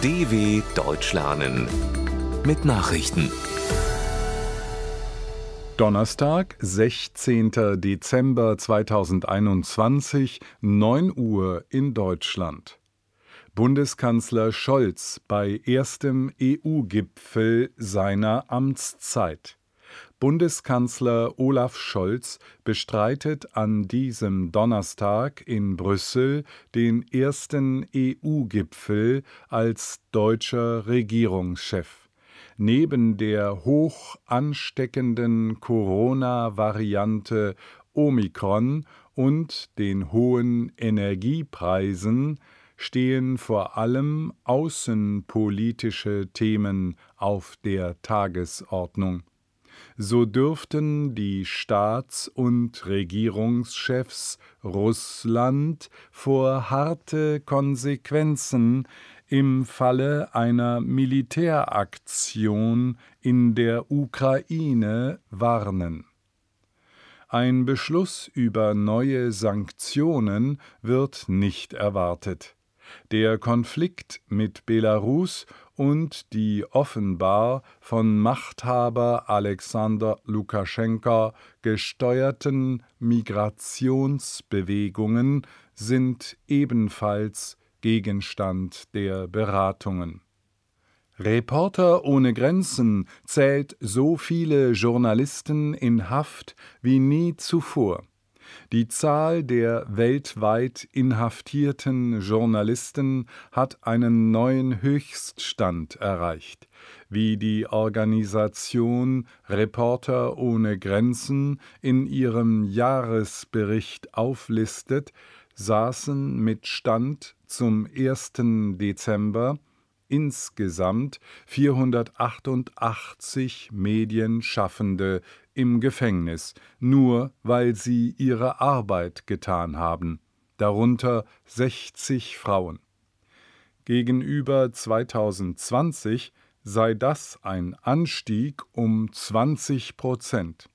DW Deutsch lernen mit Nachrichten. Donnerstag, 16. Dezember 2021, 9 Uhr in Deutschland. Bundeskanzler Scholz bei erstem EU-Gipfel seiner Amtszeit. Bundeskanzler Olaf Scholz bestreitet an diesem Donnerstag in Brüssel den ersten EU-Gipfel als deutscher Regierungschef. Neben der hoch ansteckenden Corona-Variante Omikron und den hohen Energiepreisen stehen vor allem außenpolitische Themen auf der Tagesordnung so dürften die Staats- und Regierungschefs Russland vor harte Konsequenzen im Falle einer Militäraktion in der Ukraine warnen. Ein Beschluss über neue Sanktionen wird nicht erwartet. Der Konflikt mit Belarus und die offenbar von Machthaber Alexander Lukaschenka gesteuerten Migrationsbewegungen sind ebenfalls Gegenstand der Beratungen. Reporter ohne Grenzen zählt so viele Journalisten in Haft wie nie zuvor. Die Zahl der weltweit inhaftierten Journalisten hat einen neuen Höchststand erreicht. Wie die Organisation Reporter ohne Grenzen in ihrem Jahresbericht auflistet, saßen mit Stand zum 1. Dezember insgesamt 488 Medienschaffende im Gefängnis, nur weil sie ihre Arbeit getan haben, darunter 60 Frauen. Gegenüber 2020 sei das ein Anstieg um 20 Prozent.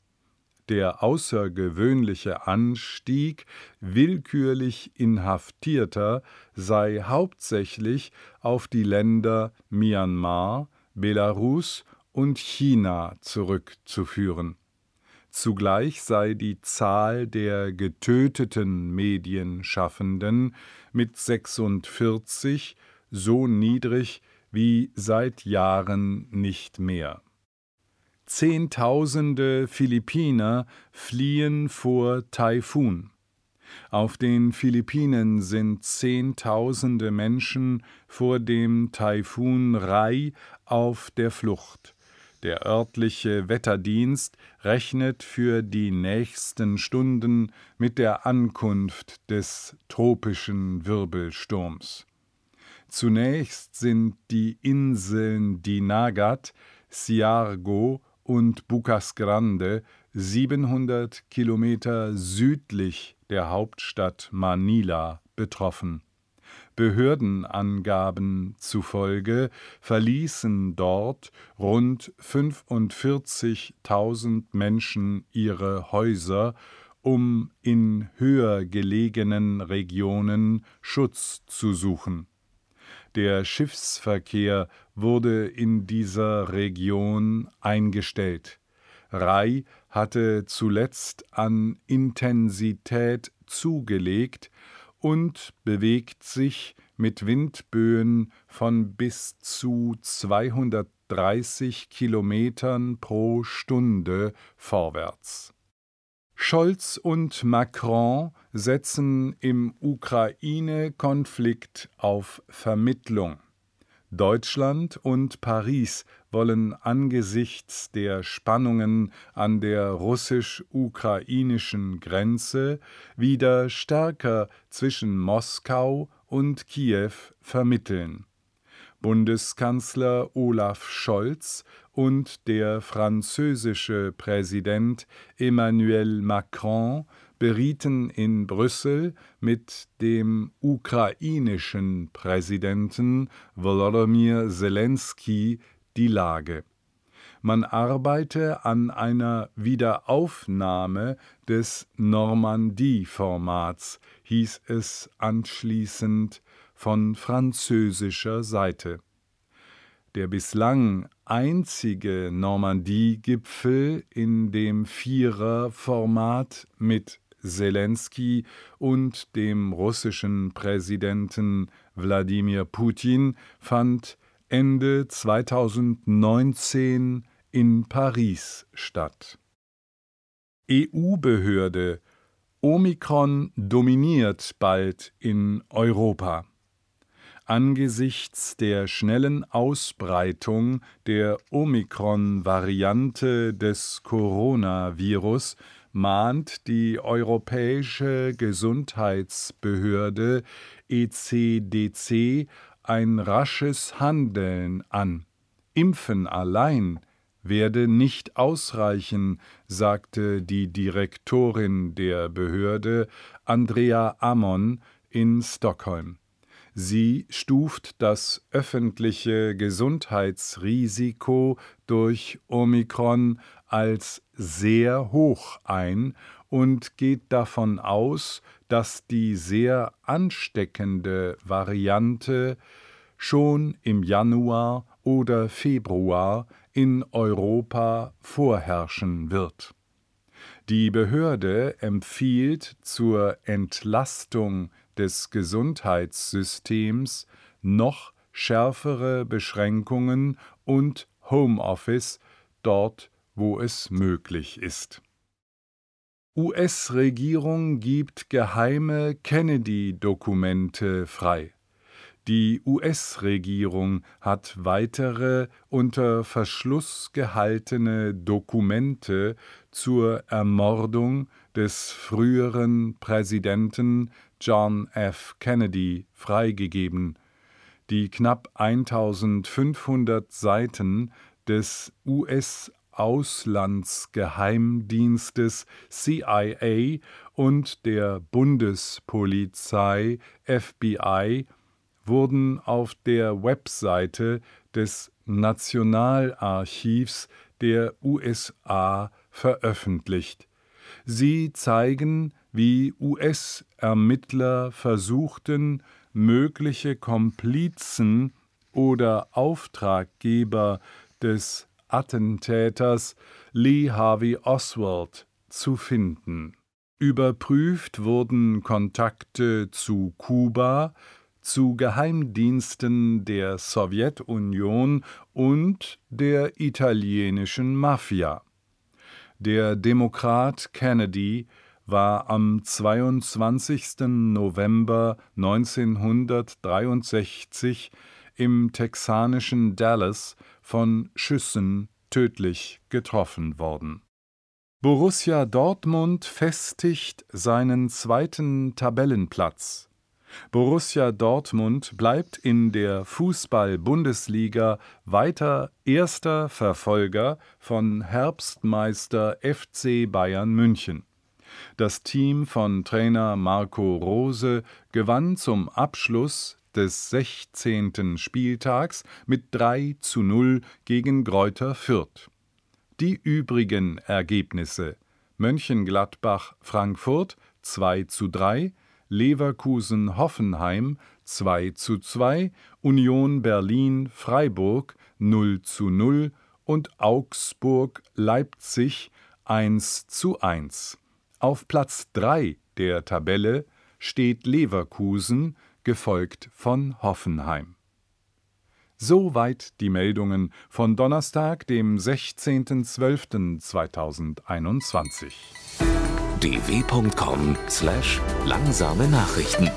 Der außergewöhnliche Anstieg willkürlich Inhaftierter sei hauptsächlich auf die Länder Myanmar, Belarus und China zurückzuführen. Zugleich sei die Zahl der getöteten Medienschaffenden mit 46 so niedrig wie seit Jahren nicht mehr. Zehntausende Philippiner fliehen vor Taifun. Auf den Philippinen sind Zehntausende Menschen vor dem Taifun Rai auf der Flucht. Der örtliche Wetterdienst rechnet für die nächsten Stunden mit der Ankunft des tropischen Wirbelsturms. Zunächst sind die Inseln Dinagat, Siargo und Bucas Grande 700 Kilometer südlich der Hauptstadt Manila betroffen. Behördenangaben zufolge verließen dort rund 45.000 Menschen ihre Häuser, um in höher gelegenen Regionen Schutz zu suchen. Der Schiffsverkehr wurde in dieser Region eingestellt. Rai hatte zuletzt an Intensität zugelegt und bewegt sich mit Windböen von bis zu 230 Kilometern pro Stunde vorwärts. Scholz und Macron setzen im Ukraine-Konflikt auf Vermittlung. Deutschland und Paris wollen angesichts der Spannungen an der russisch-ukrainischen Grenze wieder stärker zwischen Moskau und Kiew vermitteln. Bundeskanzler Olaf Scholz und der französische Präsident Emmanuel Macron berieten in Brüssel mit dem ukrainischen Präsidenten Volodymyr Zelensky die Lage. Man arbeite an einer Wiederaufnahme des Normandie-Formats, hieß es anschließend von französischer Seite. der bislang einzige Normandie-Gipfel in dem Vierer-Format mit Zelensky und dem russischen Präsidenten Wladimir Putin fand Ende 2019 in Paris statt. EU-Behörde Omikron dominiert bald in Europa. Angesichts der schnellen Ausbreitung der Omikron-Variante des Coronavirus mahnt die Europäische Gesundheitsbehörde ECDC ein rasches Handeln an. Impfen allein werde nicht ausreichen, sagte die Direktorin der Behörde Andrea Ammon in Stockholm. Sie stuft das öffentliche Gesundheitsrisiko durch Omikron als sehr hoch ein und geht davon aus, dass die sehr ansteckende Variante schon im Januar oder Februar in Europa vorherrschen wird. Die Behörde empfiehlt zur Entlastung des Gesundheitssystems noch schärfere Beschränkungen und Homeoffice dort, wo es möglich ist. US-Regierung gibt geheime Kennedy-Dokumente frei. Die US-Regierung hat weitere unter Verschluss gehaltene Dokumente zur Ermordung des früheren Präsidenten John F. Kennedy freigegeben. Die knapp 1500 Seiten des US-Auslandsgeheimdienstes CIA und der Bundespolizei FBI wurden auf der Webseite des Nationalarchivs der USA veröffentlicht. Sie zeigen, wie US-Ermittler versuchten, mögliche Komplizen oder Auftraggeber des Attentäters Lee Harvey Oswald zu finden. Überprüft wurden Kontakte zu Kuba, zu Geheimdiensten der Sowjetunion und der italienischen Mafia. Der Demokrat Kennedy war am 22. November 1963 im texanischen Dallas von Schüssen tödlich getroffen worden. Borussia Dortmund festigt seinen zweiten Tabellenplatz. Borussia Dortmund bleibt in der Fußball-Bundesliga weiter erster Verfolger von Herbstmeister FC Bayern München. Das Team von Trainer Marco Rose gewann zum Abschluss des 16. Spieltags mit 3 zu 0 gegen Greuther Fürth. Die übrigen Ergebnisse Mönchengladbach Frankfurt 2 zu 3, Leverkusen-Hoffenheim 2 zu 2, Union Berlin-Freiburg 0 zu 0 und Augsburg-Leipzig 1 zu 1. Auf Platz 3 der Tabelle steht Leverkusen, gefolgt von Hoffenheim. Soweit die Meldungen von Donnerstag, dem 16.12.2021 dw.com/langsame Nachrichten